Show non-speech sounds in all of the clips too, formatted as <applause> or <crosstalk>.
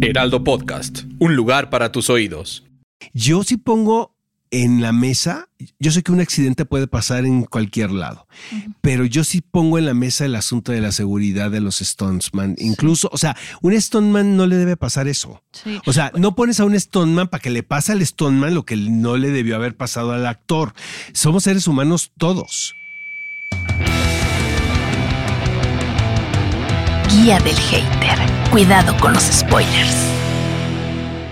Heraldo Podcast, un lugar para tus oídos. Yo sí pongo en la mesa, yo sé que un accidente puede pasar en cualquier lado, pero yo sí pongo en la mesa el asunto de la seguridad de los stuntsman. Incluso, o sea, un stuntman no le debe pasar eso. Sí. O sea, no pones a un stuntman para que le pase al stuntman lo que no le debió haber pasado al actor. Somos seres humanos todos. Guía del hater. Cuidado con los spoilers.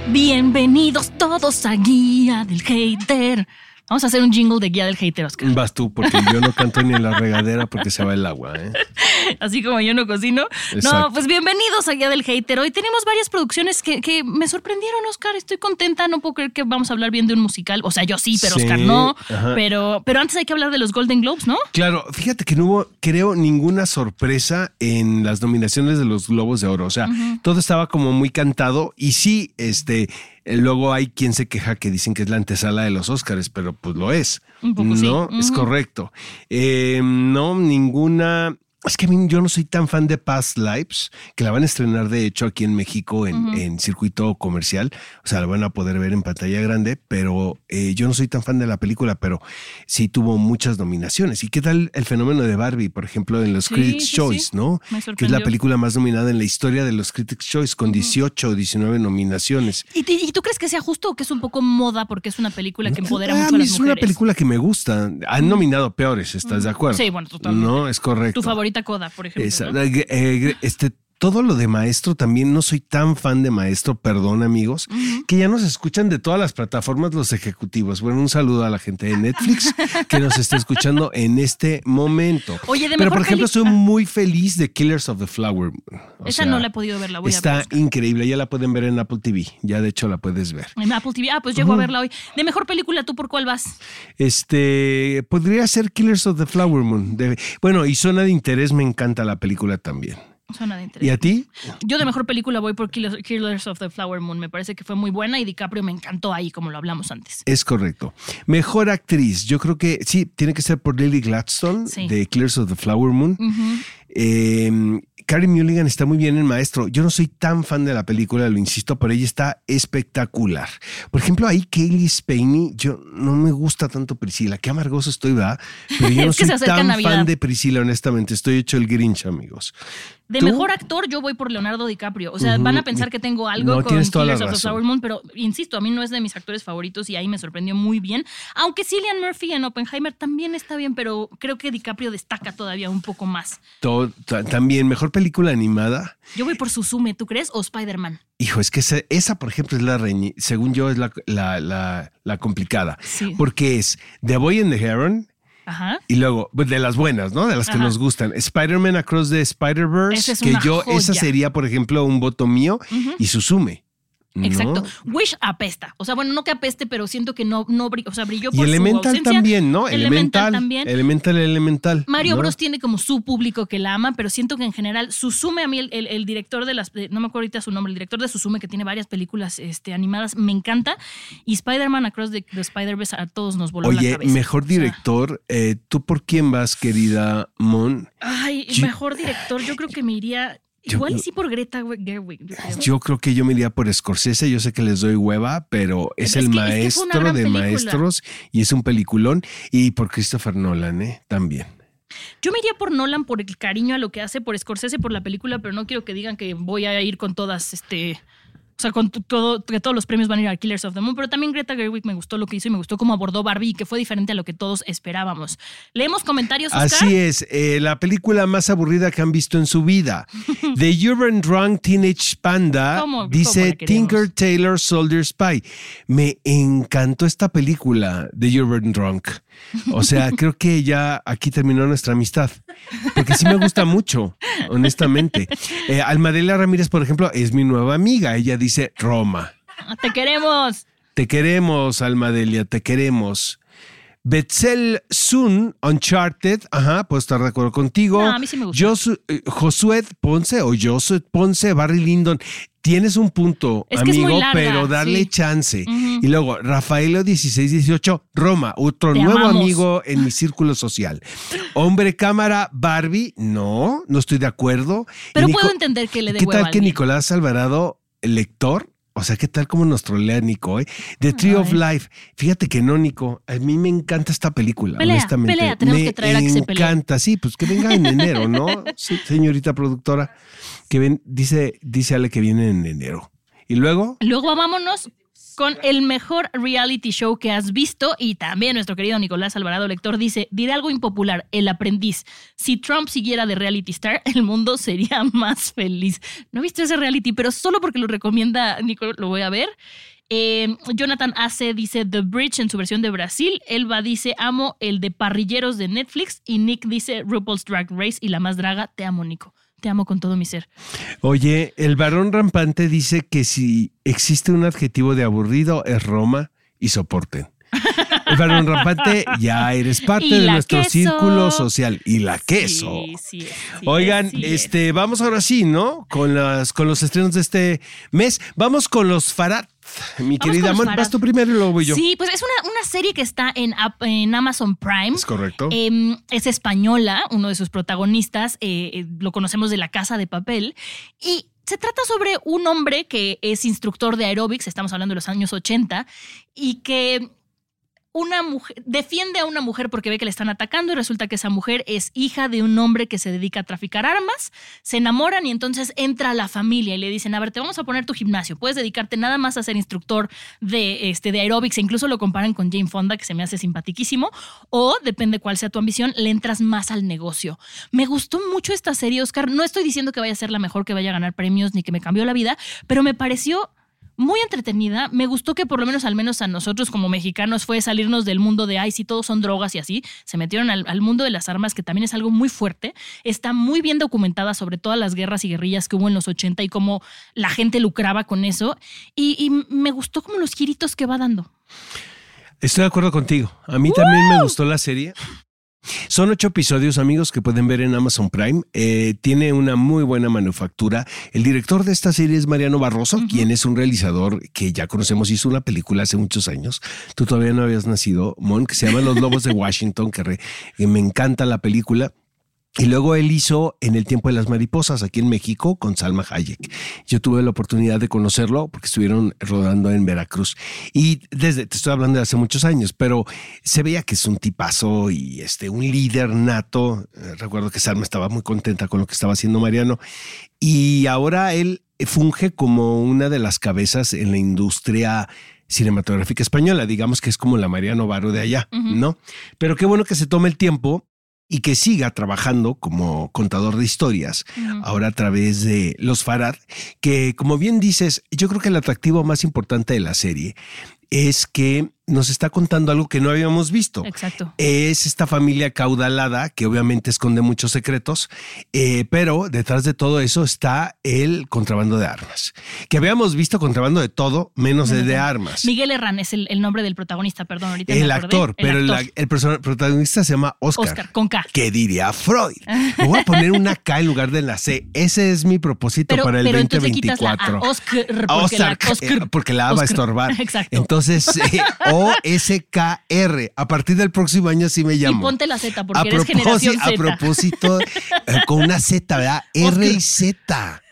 Bienvenidos todos a Guía del Hater. Vamos a hacer un jingle de Guía del Hater, Oscar. Vas tú, porque yo no canto ni en la regadera porque se va el agua. ¿eh? <laughs> Así como yo no cocino. Exacto. No, pues bienvenidos a Guía del Hater. Hoy tenemos varias producciones que, que me sorprendieron, Oscar. Estoy contenta. No puedo creer que vamos a hablar bien de un musical. O sea, yo sí, pero Sí, Oscar no. ajá. Pero, pero antes hay que hablar de los Golden Globes, ¿no? Claro, fíjate que no hubo, creo, ninguna sorpresa en las nominaciones de los Globos de Oro. O sea, todo estaba como muy cantado y sí, este, luego hay quien se queja que dicen que es la antesala de los Óscares, pero pues lo es. Un poco sí. no, es correcto. Eh, no, ninguna. Es que a mí yo no soy tan fan de Past Lives, que la van a estrenar de hecho aquí en México en, en circuito comercial, o sea, la van a poder ver en pantalla grande, pero eh, yo no soy tan fan de la película, pero sí tuvo muchas nominaciones. ¿Y qué tal el fenómeno de Barbie, por ejemplo, en los Sí, Critics sí, Choice, sí. ¿no? Que es la película más nominada en la historia de los Critics Choice, con 18 o 19 nominaciones. ¿Y, y tú crees que sea justo o que es un poco moda porque es una película que empodera Ah, mucho a las es mujeres? una película que me gusta. Han nominado peores, ¿estás de acuerdo? Sí, bueno, totalmente. No, es correcto. Tu favorita Coda, por ejemplo. Esa, ¿no? eh, este, todo lo de maestro también no soy tan fan de maestro, perdón amigos, que ya nos escuchan de todas las plataformas los ejecutivos. Bueno, un saludo a la gente de Netflix que nos está escuchando en este momento. Oye, de Pero por ejemplo, ah. muy feliz de Killers of the Flower Moon. O Esa sea, no la he podido ver, la voy a Está. Oscar. increíble, ya la pueden ver en Apple TV, ya de hecho la puedes ver. En Apple TV. Ah, pues llego a verla hoy. De mejor película, ¿tú por cuál vas? Este podría ser Killers of the Flower Moon. De- bueno, y Zona de Interés me encanta la película también. Suena de interés. ¿Y a ti? Yo de mejor película voy por Killers, of the Flower Moon. Me parece que fue muy buena y DiCaprio me encantó ahí, como lo hablamos antes. Es correcto. Mejor actriz, yo creo que sí, tiene que ser por Lily Gladstone Sí. de Killers of the Flower Moon. Eh, Carrie Mulligan está muy bien en Maestro. Yo no soy tan fan de la película, lo insisto, pero ella está espectacular. Por ejemplo, ahí Kaylee Spaney, yo no me gusta tanto Priscila. Qué amargoso estoy, ¿verdad? Pero yo <laughs> no soy tan Navidad. fan de Priscila, honestamente. Estoy hecho el Grinch, amigos. De ¿Tú? mejor actor, yo voy por Leonardo DiCaprio. O sea, van a pensar que tengo algo No, con Killers of the. Flower Moon, pero insisto, a mí no es de mis actores favoritos y ahí me sorprendió muy bien. Aunque Cillian Murphy en Oppenheimer también está bien, pero creo que DiCaprio destaca todavía un poco más. To- ta- también, mejor película animada. Yo voy por Suzume, ¿tú crees? O Spider-Man. Hijo, es que esa, esa, por ejemplo, es la reñi- según yo, es la, la, la- la complicada. Sí. Porque es The Boy and the Heron Ajá. y luego, pues, de las buenas, ¿no? De las que nos gustan. Spider-Man Across the Spider-Verse, es que yo, esa sería, por ejemplo, un voto mío y Susume. ¿No? Exacto. Wish apesta. O sea, bueno, no que apeste, pero siento que no, no brilló, o sea, brilló Y por su Elemental ausencia. también, ¿no? Elemental, también. Elemental, Elemental. Mario ¿no? Bros tiene como su público que la ama, pero siento que en general Susume a mí el, el- el director de las no me acuerdo ahorita su nombre, el director de Susume que tiene varias películas este, animadas me encanta y Spider-Man Across the, the Spider-Verse a todos nos voló la Oye, cabeza. mejor O sea, director, eh, ¿tú por quién vas, querida Mon? ay, Yo- mejor director, yo creo que me iría Yo- igual y sí por Greta Gerwig. yo creo. Yo creo que yo me iría por Scorsese. Yo sé que les doy hueva, pero Es el es que maestro de película. maestros y es un peliculón. Y por Christopher Nolan, ¿eh? También. Yo me iría por Nolan por el cariño a lo que hace, por Scorsese por la película, pero no quiero que digan que voy a ir con todas este o sea, con todo, que todos los premios van a ir a Killers of the Moon, pero también Greta Gerwig me gustó lo que hizo y me gustó cómo abordó Barbie, que fue diferente a lo que todos esperábamos. Leemos comentarios, Oscar. Así es, eh, la película más aburrida que han visto en su vida. <laughs> The Urban Drunk Teenage Panda ¿Cómo- cómo dice queremos? Tinker Tailor Soldier Spy. Me encantó esta película de Urban Drunk. O sea, <laughs> creo que ya aquí terminó nuestra amistad. Porque sí me gusta mucho, honestamente. <laughs> Eh, Almadelia Ramírez, por ejemplo, es mi nueva amiga. Ella dice Roma. Te queremos. Te queremos, Almadelia, te queremos. Betzel Sun, Uncharted, ajá, puedo estar de acuerdo contigo. No, a mí sí me. Josu- eh, Josué Ponce o Josué Ponce, Barry Lyndon. Tienes un punto, Es que amigo, larga, pero darle sí. chance. Y luego, Rafaelo 1618, Roma, otro Te nuevo amamos. amigo en mi círculo social. Hombre cámara, Barbie, no, no estoy de acuerdo. Pero Nico- puedo entender que le dé ¿Qué tal que. Nicolás Alvarado, el lector? O sea, ¿qué tal como nos trolea Nico? eh? The Tree of. Life. Fíjate que no, Nico. A mí me encanta esta película, Pelea, honestamente. pelea, tenemos me que traer a que se pelee. encanta, sí, pues que venga en enero, ¿no? <laughs> Sí, señorita productora. Que ven, dice, dice Ale que viene en enero. Y luego, Luego vámonos con el mejor reality show que has visto y también nuestro querido Nicolás Alvarado Lector dice, diré algo impopular, el aprendiz. Si Trump siguiera de reality star, el mundo sería <laughs> más feliz. No he visto ese reality, pero solo porque lo recomienda Nico lo voy a ver. Eh, Jonathan Ace dice The Bridge en su versión de Brasil. Elba dice amo el de parrilleros de Netflix. Y Nick dice RuPaul's Drag Race y la más draga. Te amo, Nico. Te amo con todo mi ser. oye, el varón rampante dice que si existe un adjetivo de aburrido es Roma y soporten. El varón rampante, ya eres parte de nuestro queso. círculo social. Y la queso. Sí, sí Oigan, este, vamos ahora sí, ¿no? Con las, con los estrenos de este mes. Vamos con los Farad. Mi Vamos querida vas tú primero y luego voy yo. Sí, pues es una, una serie que está en Amazon Prime. Es correcto. Em, es española, uno de sus protagonistas, eh, eh, lo conocemos de La Casa de Papel, y se trata sobre un hombre que es instructor de aeróbics, estamos hablando de los años 80, y que una mujer defiende a una mujer porque ve que le están atacando y resulta que esa mujer es hija de un hombre que se dedica a traficar armas, se enamoran y entonces entra a la familia y le dicen, a ver, te vamos a poner tu gimnasio, puedes dedicarte nada más a ser instructor de, este, de aeróbics e incluso lo comparan con Jane Fonda, que se me hace simpaticísimo, o depende cuál sea tu ambición, le entras más al negocio. Me gustó mucho esta serie, Oscar, no estoy diciendo que vaya a ser la mejor, que vaya a ganar premios ni que me cambió la vida, pero me pareció muy entretenida. Me gustó que por lo menos, al menos a nosotros como mexicanos, fue salirnos del mundo de, ay, si todos son drogas y así. Se metieron al, al mundo de las armas, que también es algo muy fuerte. Está muy bien documentada sobre todas las guerras y guerrillas que hubo en los 80 y cómo la gente lucraba con eso. Y, y me gustó como los giritos que va dando. Estoy de acuerdo contigo. A mí también me gustó la serie. Son ocho episodios, amigos, que pueden ver en Amazon Prime. Eh, tiene una muy buena manufactura. El director de esta serie es Mariano Barroso, quien es un realizador que ya conocemos. Hizo una película hace muchos años. Tú todavía no habías nacido, Mon, que se llama Los Lobos de Washington, que, re- que me encanta la película. Y luego él hizo En el tiempo de las mariposas aquí en México con Salma Hayek. Yo tuve la oportunidad de conocerlo porque estuvieron rodando en Veracruz. Y desde, te estoy hablando de hace muchos años, pero se veía que es un tipazo y este, un líder nato. Eh, Recuerdo que Salma estaba muy contenta con lo que estaba haciendo Mariano. Y ahora él funge como una de las cabezas en la industria cinematográfica española. Digamos que es como la Mariano Varo de allá, ¿no? Pero qué bueno que se tome el tiempo y que siga trabajando como contador de historias, ahora a través de Los Farad, que como bien dices, yo creo que el atractivo más importante de la serie es que nos está contando algo que no habíamos visto. Exacto. Es esta familia caudalada que obviamente esconde muchos secretos, eh, pero detrás de todo eso está el contrabando de armas. Que habíamos visto contrabando de todo, menos de, de armas. Miguel Herrán es el, el nombre del protagonista, perdón, ahorita el actor, pero el, actor. el persona- protagonista se llama Oscar. Oscar, con K. ¿Qué diría Freud? <laughs> Me voy a poner una K en lugar de la C. Ese es mi propósito Pero, para el pero entonces le quitas la A, 2024. Oscar, porque Oscar, la, Oscar, eh, porque la A va a estorbar. <laughs> Exacto. Entonces, eh, <laughs> O-S-K-R. A partir del próximo año sí me y llamo. ponte la Z, porque a, eres a propósito, eh, con una Z, ¿verdad? R y Z.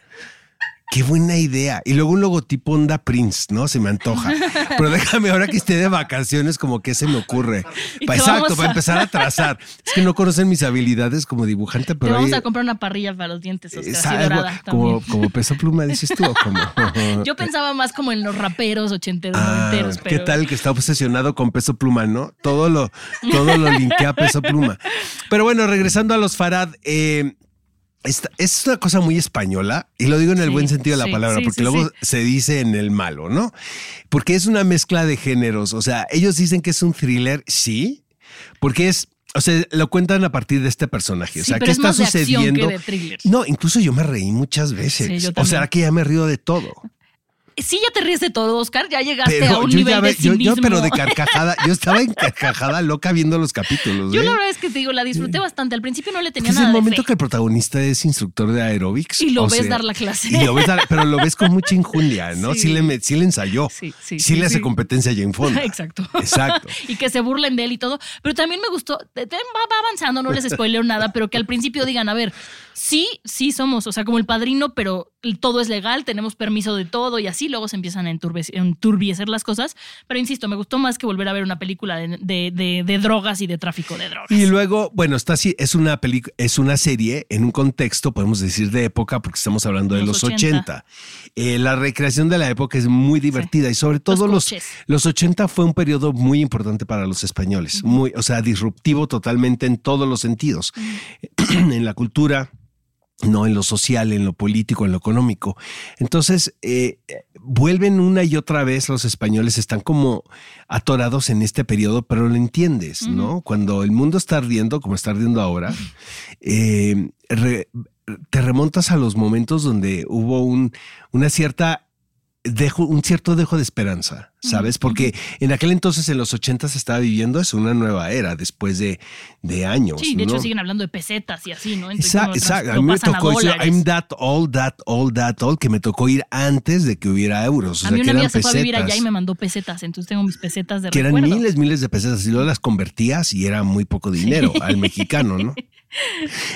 qué buena idea. Y luego un logotipo Onda Prince, ¿no? Se me antoja. <laughs> Pero déjame, ahora que esté de vacaciones, como que se me ocurre. <laughs> ¿Y Pa- qué exacto, vamos para a- empezar a trazar. Es que no conocen mis habilidades como dibujante, Te pero vamos ahí- a comprar una parrilla para los dientes, Oscar, así dorada como, como <laughs> peso pluma, dices tú, o como. Yo pensaba más como en los raperos ochenteros, Ah, noventeros, ¿Qué pero... tal el que está obsesionado con peso pluma, no? Todo lo, todo lo linkea a peso pluma. Pero bueno, regresando a los Farad, eh, esta- es una cosa muy española, y lo digo en el Sí, buen sentido de la sí, palabra, sí, porque luego se dice en el malo, ¿no? Porque es una mezcla de géneros. O sea, ellos dicen que es un thriller, sí, porque es. O sea, lo cuentan a partir de este personaje. O sea, ¿qué es está más de acción que sucediendo? de. No, incluso yo me reí muchas veces. Sí, o sea, que ya me río de todo. Sí, ya te ríes de todo, Oscar. Ya llegaste a Pero un yo nivel ya de ve- yo, cinismo. yo, pero de carcajada, yo estaba en carcajada loca viendo los capítulos. Yo ¿eh? la verdad es que te digo, la disfruté bastante. Al principio no le tenía es el nada de momento fe. que el protagonista es instructor de aerobics. Y lo ves sea, dar la clase. Y lo ves dar- pero lo ves con mucha injundia, ¿no? Sí, Sí. le, me- sí le ensayó. Sí, sí, Sí, sí, le hace competencia a Jane Fonda. <laughs> Exacto. Exacto. <laughs> y que se burlen de él y todo. Pero también me gustó, va avanzando, no les spoileo nada, pero que al principio digan, a ver, sí, sí somos, o sea, como el padrino, pero todo es legal, tenemos permiso de todo y así, luego se empiezan a enturbiecer las cosas. Pero insisto, me gustó más que volver a ver una película de, de- de- de drogas y de tráfico de drogas. Y luego, bueno, está así, es una película, es una serie en un contexto, podemos decir, de época, porque estamos hablando de los Los 80. 80. Eh, la recreación de la época es muy divertida y sobre todo los, coches. los 80 fue un periodo muy importante para los españoles, muy, o sea, disruptivo totalmente en todos los sentidos, <clears throat> en la cultura. No en lo social, en lo político, en lo económico. Entonces, eh, vuelven una y otra vez los españoles, están como atorados en este periodo, pero lo entiendes, ¿no? Cuando el mundo está ardiendo, como está ardiendo ahora, eh, re- te remontas a los momentos donde hubo un, una cierta dejo, un cierto dejo de esperanza, ¿sabes? Porque en aquel entonces, en los 80 se estaba viviendo eso, una nueva era, después de, de años. Sí, de hecho siguen hablando de pesetas y así, ¿no? Exacto, exacto. A mí me a tocó eso, dólares. I'm that, all that, all that, all, que me tocó ir antes de que hubiera euros. O a sea, mí que una amiga eran se fue a vivir allá y me mandó pesetas, entonces tengo mis pesetas de Que eran miles, miles de pesetas y luego las convertías y era muy poco dinero al <laughs> mexicano, ¿no?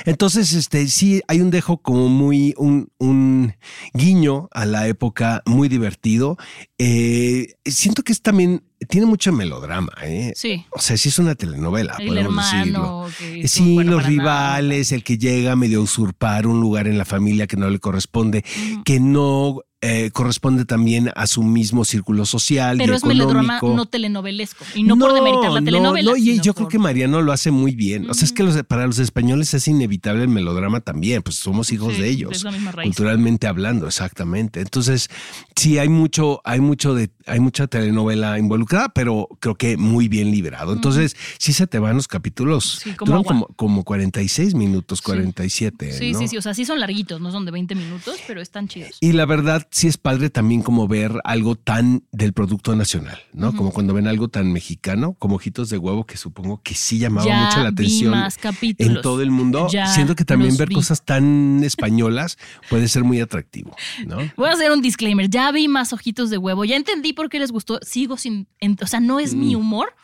Entonces, este, sí, hay un dejo como muy, un, un guiño a la época muy divertido. Eh, siento que es también, tiene mucho melodrama, ¿eh? Sí. O sea, sí es una telenovela, El podemos hermano decirlo. que Sí, bueno los nada. rivales, el que llega a medio usurpar un lugar en la familia que no le corresponde, que no eh, corresponde también a su mismo círculo social Pero y es melodrama económico. no telenovelesco. Y no, por demeritar la no, telenovela. No, y yo creo que Mariano lo hace muy bien. O sea, es que los- para los españoles es inevitable el melodrama también, pues somos hijos Sí, de es ellos, la misma raíz. culturalmente hablando, exactamente. Entonces, sí hay mucho, hay mucho de, hay mucha telenovela involucrada, pero creo que muy bien liberado. Entonces, sí se te van los capítulos, Sí, como como, como 46 minutos, 47. Sí, ¿no? sí, sí. O sea, sí son larguitos, no son de 20 minutos, pero están chidos. Y la verdad, sí es padre también como ver algo tan del producto nacional, ¿no? Como cuando ven algo tan mexicano, como ojitos de huevo, que supongo que sí llamaba Ya mucho la vi atención más capítulos. en todo el mundo. Ya Siento que también ver vi. cosas tan españolas puede ser muy atractivo, ¿no? Voy a hacer un disclaimer. Ya vi más ojitos de huevo. Ya entendí por qué les gustó. Sigo sin. en- o sea, no es Mm. mi humor,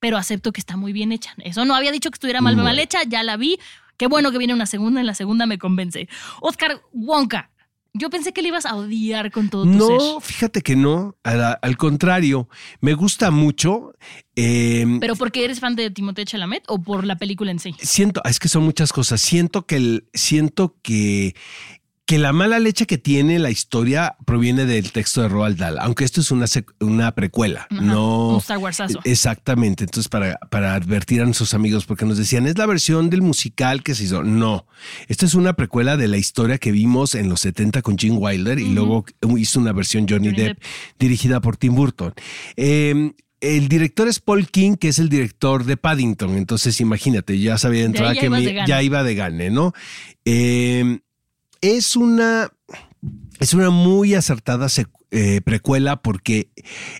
pero acepto que está muy bien hecha. Eso no había dicho que estuviera mal, Bueno. mal hecha. Ya la vi. Qué bueno que viene una segunda. En la segunda me convence. Oscar Wonka. Yo pensé que le ibas a odiar con todo tu No, ser. fíjate que no, al, al contrario, me gusta mucho. eh, ¿Pero porque eres fan de Timothée Chalamet o por la película en sí? siento, es que son muchas cosas. Siento que el, siento que, que la mala leche que tiene la historia proviene del texto de Roald Dahl, aunque esto es una, una precuela, Ajá, no un Star Warsazo. Exactamente. Entonces, para, para advertir a nuestros amigos, porque nos decían, es la versión del musical que se hizo. No, esta es una precuela de la historia que vimos en los 70 con Gene Wilder y luego hizo una versión Johnny, Johnny Depp, Depp. dirigida por Tim Burton. Eh, el director es Paul King, que es el director de Paddington. Entonces, imagínate, ya sabía de De entrada ya que ibas me- de ya iba de gane, ¿no? Eh, es una. Es una muy acertada eh, precuela porque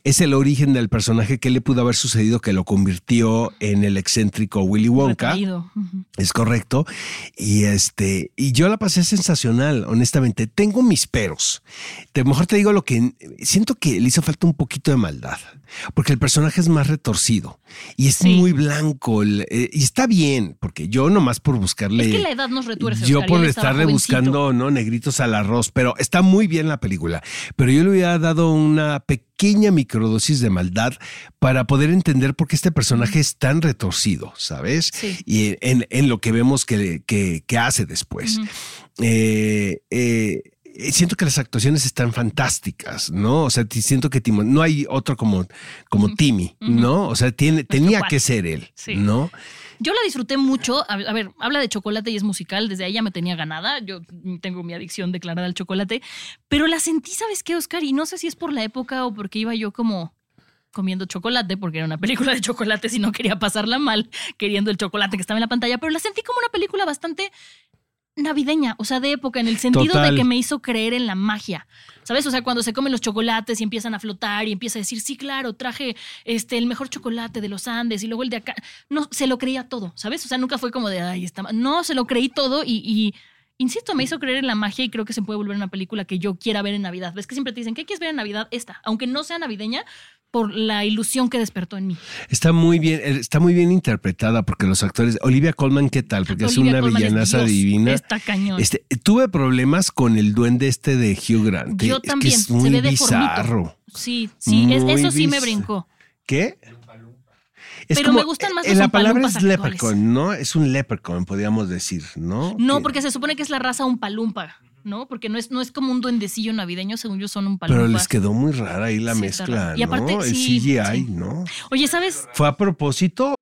es el origen del personaje que le pudo haber sucedido que lo convirtió en el excéntrico Willy Wonka. Es correcto. Y este, y yo la pasé sensacional, honestamente. Tengo mis peros. De mejor te digo lo que siento que le hizo falta un poquito de maldad, porque el personaje es más retorcido y es Sí. muy blanco el- eh, y está bien, porque yo nomás por buscarle Es que la edad nos retuerce. yo Oscar, por estarle buscando no negritos al arroz, pero está muy bien la película. Pero yo le hubiera dado una pequeña microdosis de maldad para poder entender por qué este personaje es tan retorcido, ¿sabes? Sí. Y en, en lo que vemos que, que- que hace después. Eh, eh, Siento que las actuaciones están fantásticas, ¿no? O sea, siento que Timo- no hay otro como, como Timmy, ¿no? O sea, tiene, tenía cuate. que ser él, Sí. ¿no? Yo la disfruté mucho. A, ver, habla de chocolate y es musical. Desde ahí ya me tenía ganada. Yo tengo mi adicción declarada al chocolate. Pero la sentí, ¿sabes qué, Oscar? Y no sé si es por la época o porque iba yo como comiendo chocolate, porque era una película de chocolate y no quería pasarla mal queriendo el chocolate que estaba en la pantalla. Pero la sentí como una película bastante navideña, o sea, de época, en el sentido Total. de que me hizo creer en la magia. ¿Sabes? O sea, cuando se comen los chocolates y empiezan a flotar y empieza a decir, sí, claro, traje este, el mejor chocolate de los Andes y luego el de acá. No, se lo creía todo, ¿sabes? O sea, nunca fue como de, ay, está mal". No, se lo creí todo y, y, insisto, me hizo creer en la magia y creo que se puede volver una película que yo quiera ver en Navidad. ¿Ves que siempre te dicen, ¿qué quieres ver en Navidad? Esta. Aunque no sea navideña, por la ilusión que despertó en mí. Está muy bien, eh, está muy bien interpretada porque los actores, Olivia Colman, ¿qué tal? Porque es Olivia una Colman es villanaza Dios, divina. Está cañón. Este, tuve problemas con el duende este de Hugh Grant. yo Es que también. es muy se ve bizarro. Sí, sí, es- eso sí me brincó. ¿Qué? Es Pero me gustan más eh, los La palabra es leprechaun, ¿no? Es un leprechaun, podríamos decir, ¿no? No, Que- porque se supone que es la raza un palumpa, ¿no? Porque no es, no es como un duendecillo navideño, según yo son un palumpa. Pero les quedó muy rara ahí la Sí, está mezcla, raro. Y aparte, ¿no? El sí, CGI, sí. ¿no? Oye, ¿sabes? ¿Fue a propósito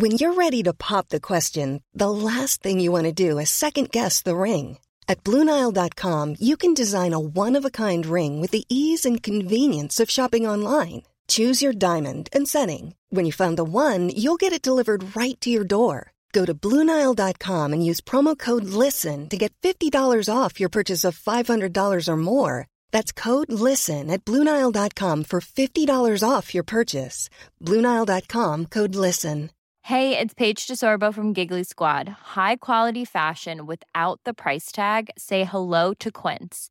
When you're ready to pop the question, the last thing you want to do is second guess the ring. At Bluenile.com, you can design a one of a kind ring with the ease and convenience of shopping online. Choose your diamond and setting. When you find the one, you'll get it delivered right to your door. Go to Bluenile.com and use promo code LISTEN to get $50 off your purchase of $500 or more. That's code LISTEN at Bluenile.com for $50 off your purchase. Bluenile.com code LISTEN. Hey, it's Paige DeSorbo from Giggly Squad. High quality fashion without the price tag. Say hello to Quince.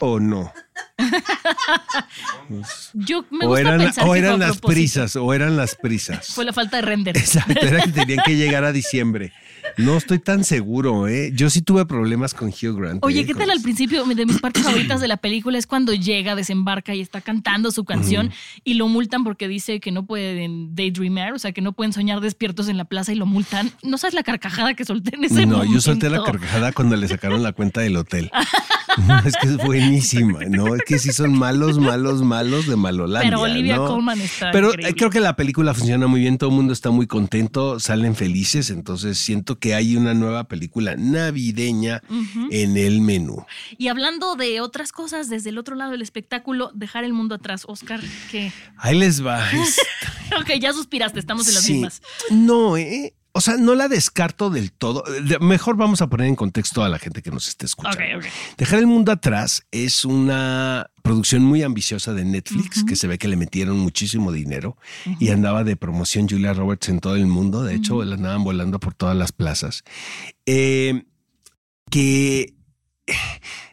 O no? <laughs> Yo me o gusta eran, pensar o que eran fue a las propósito. prisas, o eran las prisas. <laughs> Fue la falta de render. Exacto, era que tenían que llegar a diciembre. No estoy tan seguro, ¿eh? Yo sí tuve problemas con Hugh Grant. Oye, ¿eh? ¿qué tal al principio? De mis partes favoritas de la película es cuando llega, desembarca y está cantando su canción y lo multan porque dice que no pueden daydreamer, o sea, que no pueden soñar despiertos en la plaza y lo multan. ¿No sabes la carcajada que solté en ese No, momento? yo solté la carcajada cuando le sacaron la cuenta del hotel. <laughs> No, <laughs> es que es buenísima, <laughs> ¿no? Es que sí son malos, malos, malos de Malolandia. Pero Olivia ¿no? Colman está Pero eh, increíble. creo que la película funciona muy bien, todo el mundo está muy contento, salen felices, entonces siento que hay una nueva película navideña en el menú. Y hablando de otras cosas desde el otro lado del espectáculo, dejar el mundo atrás, Oscar, que... Ahí les va. <laughs> Ok, ya suspiraste, estamos en las Sí. mismas. No, ¿eh? O sea, no la descarto del todo. Mejor vamos a poner en contexto a la gente que nos esté escuchando. Ok, ok. Dejar el mundo atrás es una producción muy ambiciosa de Netflix que se ve que le metieron muchísimo dinero y andaba de promoción Julia Roberts en todo el mundo. De hecho, la andaban volando por todas las plazas. Eh, que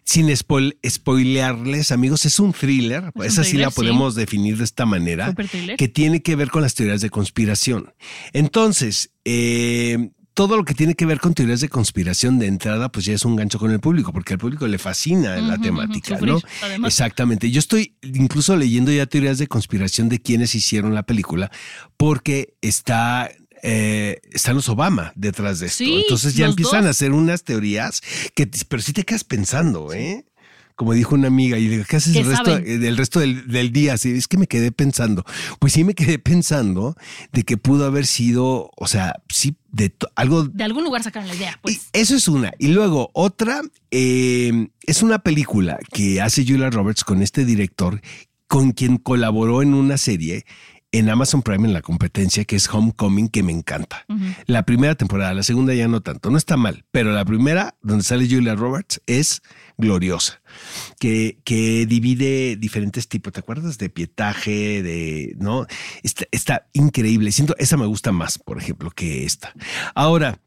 sin spoil- spoilearles, amigos, es un thriller. un Esa sí thriller, la sí. podemos definir de esta manera que tiene que ver con las teorías de conspiración. Entonces, eh, todo lo que tiene que ver con teorías de conspiración de entrada, pues ya es un gancho con el público, porque al público le fascina la temática, ¿no? además. Exactamente. Yo estoy incluso leyendo ya teorías de conspiración de quienes hicieron la película, porque está eh, están los Obama detrás de esto. Sí, Entonces ya empiezan dos. a hacer unas teorías que, pero sí te quedas pensando, ¿eh? Como dijo una amiga, y le digo, ¿qué haces el resto, del resto del, del día? Así, es que me quedé pensando. Pues sí me quedé pensando de que pudo haber sido, o sea, sí, de algo De algún lugar sacaron la idea, y pues. eso es una. Y luego otra, eh, es una película que hace Julia Roberts con este director, con quien colaboró en una serie en Amazon Prime en la competencia, que es Homecoming, que me encanta. La primera temporada, la segunda ya no tanto, no está mal, pero la primera, donde sale Julia Roberts, es gloriosa, que, que divide diferentes tipos, ¿te acuerdas? De pietaje, de, ¿no? Está, está increíble. Siento, esa me gusta más, por ejemplo, que esta. Ahora,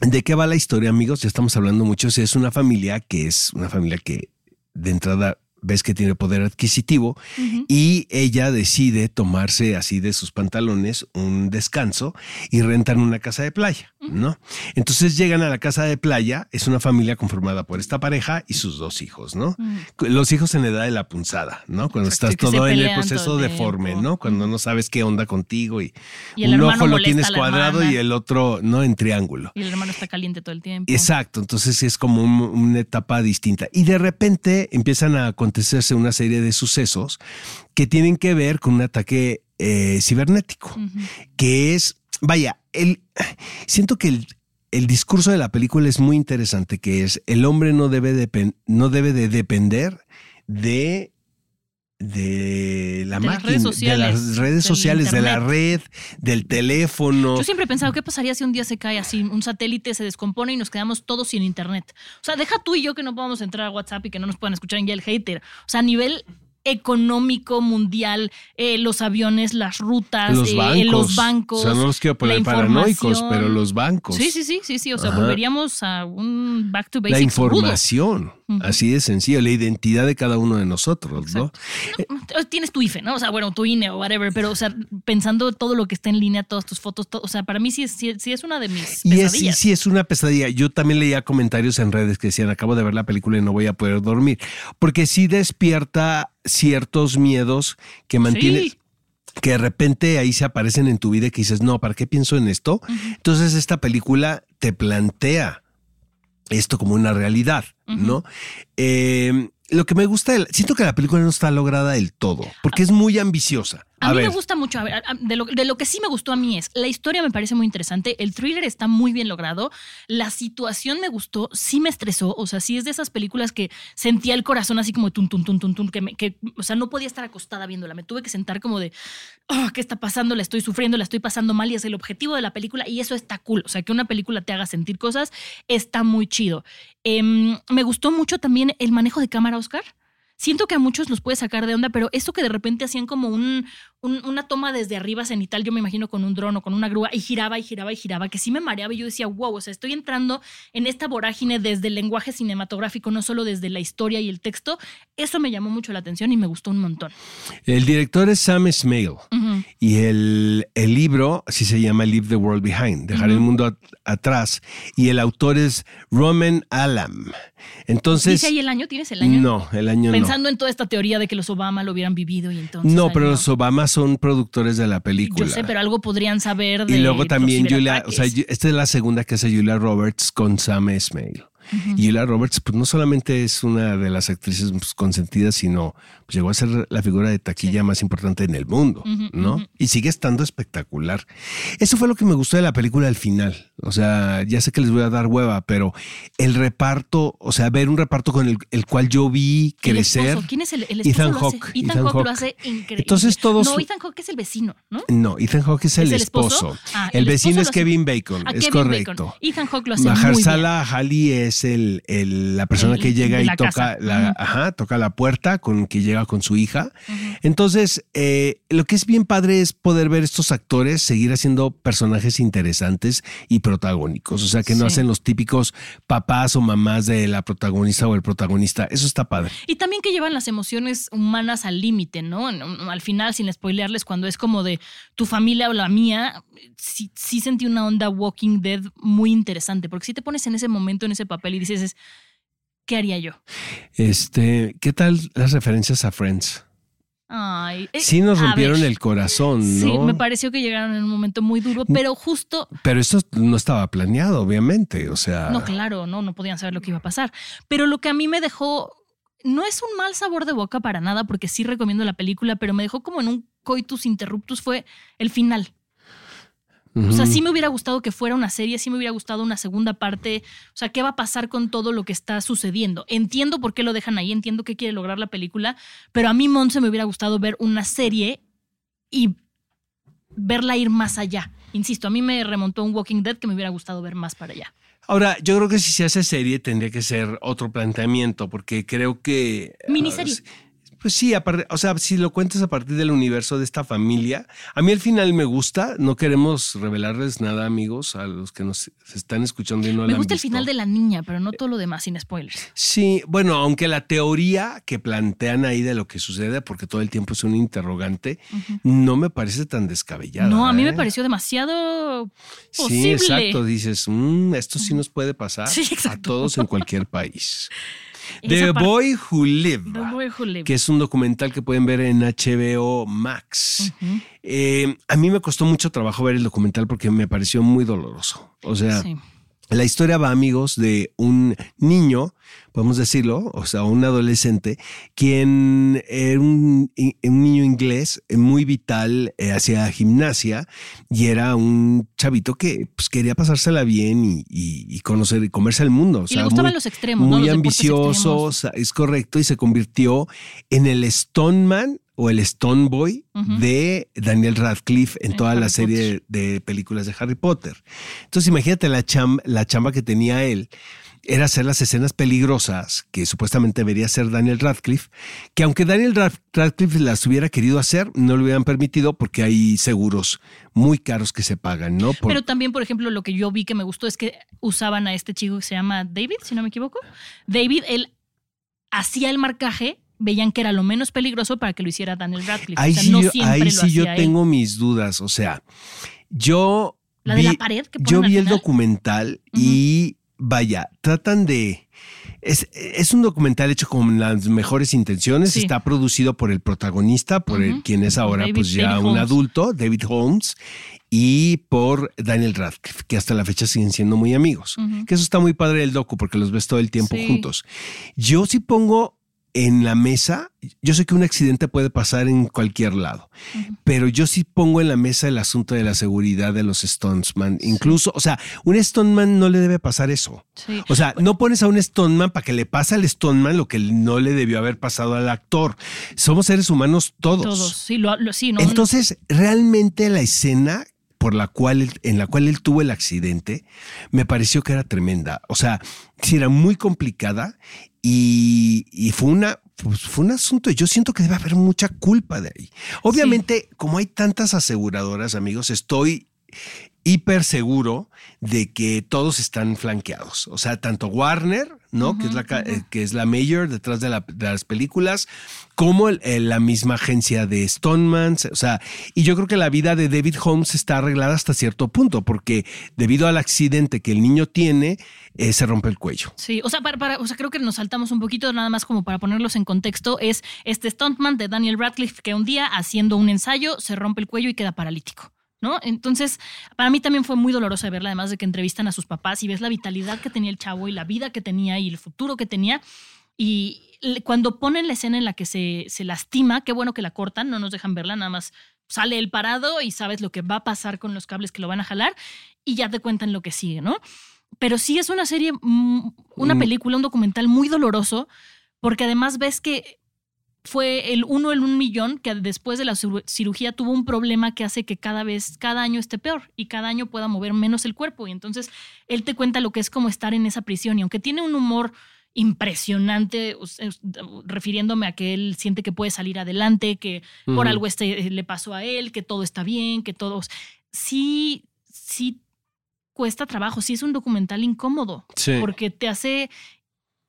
¿De qué va la historia, amigos? Ya estamos hablando mucho. Si Es una familia que es una familia que de entrada ves que tiene poder adquisitivo y ella decide tomarse así de sus pantalones un descanso y rentan una casa de playa, ¿no? Entonces llegan a la casa de playa, es una familia conformada por esta pareja y sus dos hijos, ¿no? Los hijos en edad de la punzada, ¿no? Cuando Exacto, estás todo en el proceso deforme, tiempo. ¿no? Cuando no sabes qué onda contigo y, un ojo lo tienes la cuadrado hermana. y el otro, ¿no? En triángulo. Y el hermano está caliente todo el tiempo. Exacto, entonces es como un- una etapa distinta. Y de repente empiezan a acontecerse una serie de sucesos que tienen que ver con un ataque eh, cibernético, que es, vaya, el, siento que el, el discurso de la película es muy interesante, que es el hombre no debe, depen- no debe de depender de de la De las máquina, de las redes sociales, de la red, del teléfono. Yo siempre he pensado, ¿qué pasaría si un día se cae así, un satélite se descompone y nos quedamos todos sin internet? O sea, deja tú y yo que no podamos entrar a WhatsApp y que no nos puedan escuchar en ya el hater. O sea, a nivel económico, mundial, eh, los aviones, las rutas, los eh, bancos. los bancos. O sea, no los quiero poner la paranoicos, información. pero los bancos. Sí, sí, sí, sí, sí. O sea, Ajá. volveríamos a un back to La basics. rudo. Así de sencillo, la identidad de cada uno de nosotros, ¿no? No, Tienes tu IFE, ¿no? O sea, bueno, tu INE o whatever, pero, o sea, pensando todo lo que está en línea, todas tus fotos, todo, o sea, para mí sí es, sí, sí es una de mis Y es, sí, pesadillas. sí, es una pesadilla. Yo también leía comentarios en redes que decían, acabo de ver la película y no voy a poder dormir, porque sí despierta ciertos miedos que mantienes. Sí. Que de repente ahí se aparecen en tu vida y que dices, no, ¿para qué pienso en esto? Entonces esta película te plantea esto como una realidad, ¿no? Eh, lo que me gusta, siento que la película no está lograda del todo, porque es muy ambiciosa. A, A, mí ver, me gusta mucho, a ver, de lo, de lo que sí me gustó a mí es, la historia me parece muy interesante, el thriller está muy bien logrado, la situación me gustó, sí me estresó, o sea, sí es de esas películas que sentía el corazón así como tun, tun, tun, que, me- que, o sea, no podía estar acostada viéndola, me tuve que sentar como de, "Ah, ¿qué está pasando? La estoy sufriendo, la estoy pasando mal y es el objetivo de la película y eso está cool, o sea, que una película te haga sentir cosas está muy chido. Em, me gustó mucho también el manejo de cámara, Oscar. Siento que a muchos los puede sacar de onda, pero esto que de repente hacían como un, un- una toma desde arriba cenital, yo me imagino con un dron o con una grúa, y giraba y giraba y giraba, que sí me mareaba y yo decía, wow, o sea, estoy entrando en esta vorágine desde el lenguaje cinematográfico, no solo desde la historia y el texto. Eso me llamó mucho la atención y me gustó un montón. el director es Sam Smale Ujú. y el, el libro así se llama Leave the World Behind, Dejar el mundo at- atrás, y el autor es Roman Alam. Entonces, ¿Dice ahí el año? ¿Tienes el año? no, el año Pensando en toda esta teoría de que los Obama lo hubieran vivido y entonces... no. Pero los Obama son productores de la película. Yo sé, pero algo podrían saber de Y luego también Julia, o sea, esta es la segunda que hace Julia Roberts con Sam Esmail. Y Julia Roberts, pues no solamente es una de las actrices pues, consentidas, sino pues, llegó a ser la figura de taquilla más importante en el mundo, Ujú, ¿no? ujú. Y sigue estando espectacular. Eso fue lo que me gustó de la película al final. O sea, ya sé que les voy a dar hueva, pero el reparto, o sea, ver un reparto con el, el cual yo vi crecer. ¿Quién es el, el esposo? Ethan Hawke, Ethan, Ethan Hawke lo hace increíble. Entonces todos- No, Ethan Hawke es el vecino, ¿no? No, Ethan Hawke es el, ¿Es el esposo? esposo. Ah, el, vecino esposo es hace- Kevin Bacon, Ah, es Kevin correcto. Bacon. Ethan Hawke lo hace muy bien. Ali es el, el- la persona El- que llega y toca casa. la, ajá, toca la puerta con que llega con su hija. Entonces, eh, lo que es bien padre es poder ver estos actores seguir haciendo personajes interesantes y protagónicos. O sea, que no Sí. hacen los típicos papás o mamás de la protagonista o el protagonista. Eso está padre. Y también que llevan las emociones humanas al límite, ¿no? Al final, sin spoilearles, cuando es como de tu familia o la mía, sí, sí sentí una onda Walking Dead muy interesante, porque si te pones en ese momento, en ese papel y dices, es, ¿qué haría yo? Este, ¿qué tal las referencias a Friends? Ay, eh, Sí nos rompieron ver. el corazón, Sí, me pareció que llegaron en un momento muy duro, pero justo Pero esto no estaba planeado, obviamente. O sea, No, claro, no, no podían saber lo que iba a pasar. Pero lo que a mí me dejó, no es un mal sabor de boca para nada, porque sí recomiendo la película, pero me dejó como en un coitus interruptus fue el final. O sea, sí me hubiera gustado que fuera una serie, sí me hubiera gustado una segunda parte. O sea, ¿qué va a pasar con todo lo que está sucediendo? Entiendo por qué lo dejan ahí, entiendo qué quiere lograr la película, pero a mí, Monse, me hubiera gustado ver una serie y verla ir más allá. Insisto, a mí me remontó un Walking Dead que me hubiera gustado ver más para allá. Ahora, yo creo que si se hace serie tendría que ser otro planteamiento, porque creo que. Miniserie. ah, Pues sí, aparte, o sea, si lo cuentas a partir del universo de esta familia, a mí al final me gusta. No queremos revelarles nada, amigos, a los que nos están escuchando y no Me la han gusta el final de la niña, pero no todo lo demás sin spoilers. Sí, bueno, aunque la teoría que plantean ahí de lo que sucede, porque todo el tiempo es un interrogante, no me parece tan descabellada. no, a mí ¿eh? me pareció demasiado Sí, posible. exacto. Dices, "Mm, esto sí nos puede pasar Sí, a todos en cualquier país. <laughs> The Boy Who Lived, The Boy Who Lived. que es un documental que pueden ver en HBO Max. Eh, a mí me costó mucho trabajo ver el documental porque me pareció muy doloroso. O sea, Sí. La historia va, amigos, de un niño, podemos decirlo, o sea, un adolescente, quien era un, un niño inglés muy vital, eh, hacía gimnasia y era un chavito que pues, quería pasársela bien y, y- y conocer y comerse el mundo. O Y sea, le gustaban muy- los extremos, ¿no? Muy Los deportes ambicioso, extremos. es correcto, y se convirtió en el Stoneman o el Stone Boy de Daniel Radcliffe en En toda la serie de películas de Harry Potter. Entonces imagínate la, cham- la chamba que tenía él. Era hacer las escenas peligrosas que supuestamente debería hacer Daniel Radcliffe, que aunque Daniel Rad- Radcliffe las hubiera querido hacer, no lo hubieran permitido porque hay seguros muy caros que se pagan, ¿no? Por- Pero también, por ejemplo, lo que yo vi que me gustó es que usaban a este chico que se llama David, si no me equivoco. David, él hacía el marcaje, veían que era lo menos peligroso para que lo hiciera Daniel Radcliffe. ahí o sea, sí, no yo, siempre ahí lo sí yo hacía él. tengo mis dudas. O sea, yo. La de la pared que Yo vi el documental y vaya, tratan de. Es, es un documental hecho con las mejores intenciones. Sí. Está producido por el protagonista, por el quien es ahora David- pues ya David un Holmes. adulto, David Holmes, y por Daniel Radcliffe, que hasta la fecha siguen siendo muy amigos. Que eso está muy padre del docu porque los ves todo el tiempo Sí. juntos. Yo sí pongo en la mesa, yo sé que un accidente puede pasar en cualquier lado, pero yo sí pongo en la mesa el asunto de la seguridad de los Stonesman. Incluso, o sea, un Stoneman no le debe pasar eso. Sí. O sea, no pones a un Stoneman para que le pase al Stoneman lo que no le debió haber pasado al actor. Somos seres humanos todos. Todos, sí, lo, lo- sí, no. Entonces, realmente la escena por la cual en la cual él tuvo el accidente me pareció que era tremenda. O sea, sí era muy complicada y, y fue una pues, fue un asunto. Yo siento que debe haber mucha culpa de ahí. Obviamente, como hay tantas aseguradoras, amigos, estoy hiper seguro de que todos están flanqueados. O sea, tanto Warner, ¿no? que, es la, eh, que es la mayor detrás de, la- de las películas, como el- el- la misma agencia de Stoneman. O sea, y yo creo que la vida de David Holmes está arreglada hasta cierto punto, porque debido al accidente que el niño tiene, eh, se rompe el cuello. Sí, o sea, para, para- o sea, creo que nos saltamos un poquito, nada más como para ponerlos en contexto, es este stuntman de Daniel Radcliffe que un día haciendo un ensayo se rompe el cuello y queda paralítico. ¿No? Entonces, para mí también fue muy doloroso verla, además de que entrevistan a sus papás y ves la vitalidad que tenía el chavo y la vida que tenía y el futuro que tenía. Y cuando ponen la escena en la que se, se lastima, qué bueno que la cortan, no nos dejan verla, nada más sale el parado y sabes lo que va a pasar con los cables que lo van a jalar y ya te cuentan lo que sigue, ¿no? Pero sí es una serie, mm, una Mm. película, un documental muy doloroso, porque además ves que fue el uno en un millón que después de la ciru- cirugía tuvo un problema que hace que cada vez, cada año esté peor y cada año pueda mover menos el cuerpo. Y entonces él te cuenta lo que es como estar en esa prisión. Y aunque tiene un humor impresionante, refiriéndome a que él siente que puede salir adelante, que por algo este le pasó a él, que todo está bien, que todos. Sí, sí cuesta trabajo, sí es un documental incómodo, Sí. porque te hace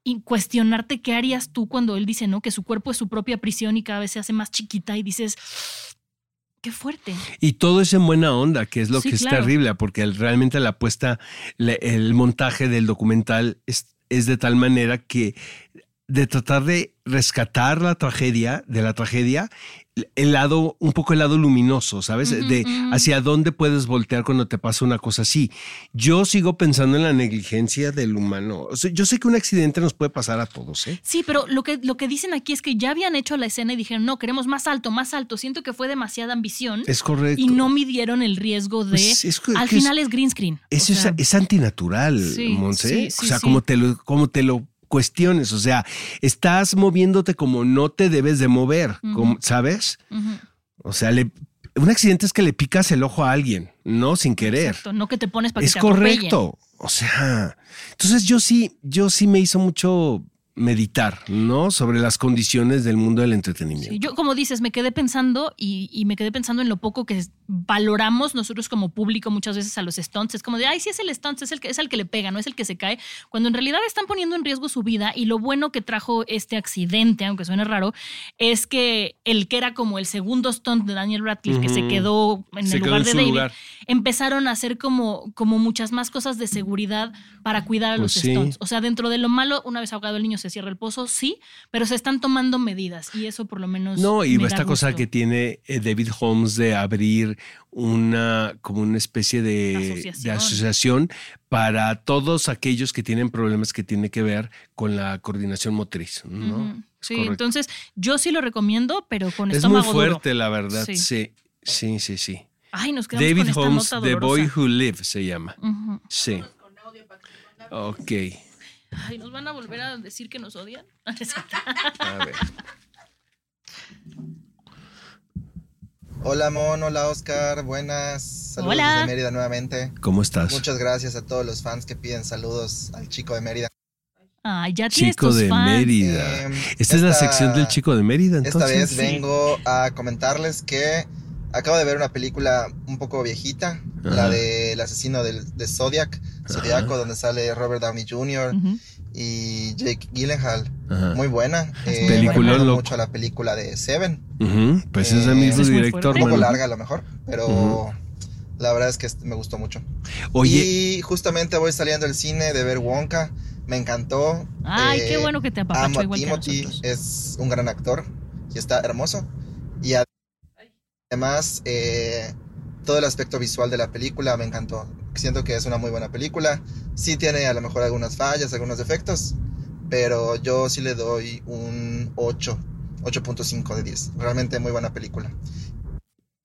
y cuestionarte qué harías tú cuando él dice, ¿no? Que su cuerpo es su propia prisión y cada vez se hace más chiquita y dices, qué fuerte. Y todo es en buena onda, que es lo Sí, que es claro. terrible, porque el- realmente la apuesta, le- el montaje del documental es, es de tal manera que de tratar de rescatar la tragedia, de la tragedia, el lado, un poco el lado luminoso, ¿sabes? de hacia dónde puedes voltear cuando te pasa una cosa así. Yo sigo pensando en la negligencia del humano. O sea, yo sé que un accidente nos puede pasar a todos, ¿eh? Sí, pero lo que, lo que dicen aquí es que ya habían hecho la escena y dijeron, no, queremos más alto, más alto. Siento que fue demasiada ambición. Es correcto. Y no midieron el riesgo de... Pues es al es- final es green screen. Eso O sea, es, es antinatural, Sí, Monse. sí, sí, o sea, como te lo, como te lo cuestiones. O sea, estás moviéndote como no te debes de mover, como- ¿sabes? O sea, le- un accidente es que le picas el ojo a alguien, no sin querer. exacto, no que te pones para que es te atropellen. correcto. O sea, entonces yo sí, yo sí me hizo mucho meditar, ¿no? Sobre las condiciones del mundo del entretenimiento. Sí, yo, como dices, me quedé pensando y, y me quedé pensando en lo poco que valoramos nosotros como público muchas veces a los stunts. Es como de, ay, sí es el stunt, es el que, es el que le pega, no es el que se cae. Cuando en realidad están poniendo en riesgo su vida y lo bueno que trajo este accidente, aunque suene raro, es que el que era como el segundo stunt de Daniel Radcliffe, que se quedó en Se el quedó lugar en de David, lugar. empezaron a hacer como, como muchas más cosas de seguridad para cuidar a los Pues sí. stunts. O sea, dentro de lo malo, una vez ahogado el niño se cierra el pozo, sí, pero se están tomando medidas y eso por lo menos. No, y me da esta cosa gusto. que tiene eh, David Holmes de abrir una como una especie de Asociación. de asociación para todos aquellos que tienen problemas que tienen que ver con la coordinación motriz, ¿no? Ujú. Es Sí, correcto. entonces yo sí lo recomiendo, pero con es muy estómago duro. fuerte, la verdad. Sí. Sí, sí, sí, sí. Ay, nos quedamos David con esta Holmes, nota The Boy. Who Lived se llama. Ujú. Sí. Ok. Ay, ¿nos van a volver a decir que nos odian? A ver. Hola Mon, hola Oscar, buenas. Saludos Hola. desde Mérida nuevamente. ¿Cómo estás? Muchas gracias a todos los fans que piden saludos al chico de Mérida. Ay, ya Chico de fans. Mérida. Eh, Esta, es la esta- sección del chico de Mérida, Esta entonces. vez vengo a comentarles que acabo de ver una película un poco viejita, Ajá. la de El asesino del, de Zodiac, Zodiaco, donde sale Robert Downey Jr. y Jake Gyllenhaal. Ajá. Muy buena. Eh, me recuerda loco. mucho a la película de Seven. Pues es el Eh, mismo es muy director. Un poco larga a lo mejor, pero la verdad es que me gustó mucho. Oye, Y justamente voy saliendo del cine de ver Wonka. Me encantó. Ay, Eh, qué bueno que te Amo apapachó a igual que Timothy, nosotros. es un gran actor y está hermoso. Y además, eh, todo el aspecto visual de la película me encantó. Siento que es una muy buena película. Sí tiene a lo mejor algunas fallas, algunos defectos, pero yo sí le doy un 8, 8.5 de 10. Realmente muy buena película.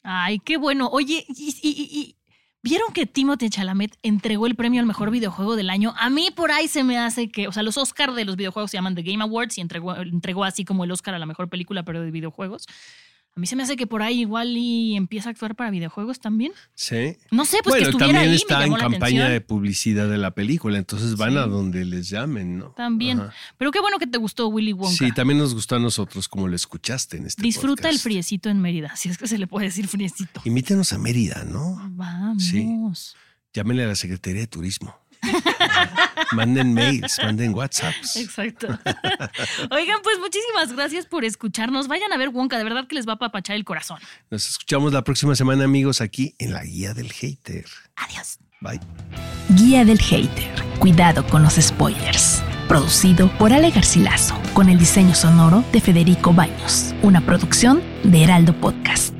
Ay, qué bueno. Oye, y, y- ¿vieron que Timothy Chalamet entregó el premio al mejor videojuego del año? A mí por ahí se me hace que, o sea, los Oscar de los videojuegos se llaman The Game Awards y entregó, entregó así como el Oscar a la mejor película, pero de videojuegos. A mí se me hace que por ahí igual y empieza a actuar para videojuegos también. sí. No sé, pues que bueno, estuviera también ahí está me en la campaña atención. de publicidad de la película, entonces van Sí. a donde les llamen, ¿no? También. Ajá. Pero qué bueno que te gustó Willy Wonka. Sí, también nos gustó a nosotros como lo escuchaste en este Disfruta el friecito en Mérida, <laughs> si es que se le puede decir friecito. Invítenos a Mérida, ¿no? Vamos. Sí. Llámenle a la Secretaría de Turismo. <laughs> manden mails, manden WhatsApps. Exacto. <laughs> Oigan, pues muchísimas gracias por escucharnos. Vayan a ver Wonka, de verdad que les va a papachar el corazón. Nos escuchamos la próxima semana, amigos, aquí en la Guía del Hater. Adiós. Bye. Guía del Hater. Cuidado con los spoilers. Producido por Ale Garcilaso, con el diseño sonoro de Federico Baños. Una producción de Heraldo Podcast.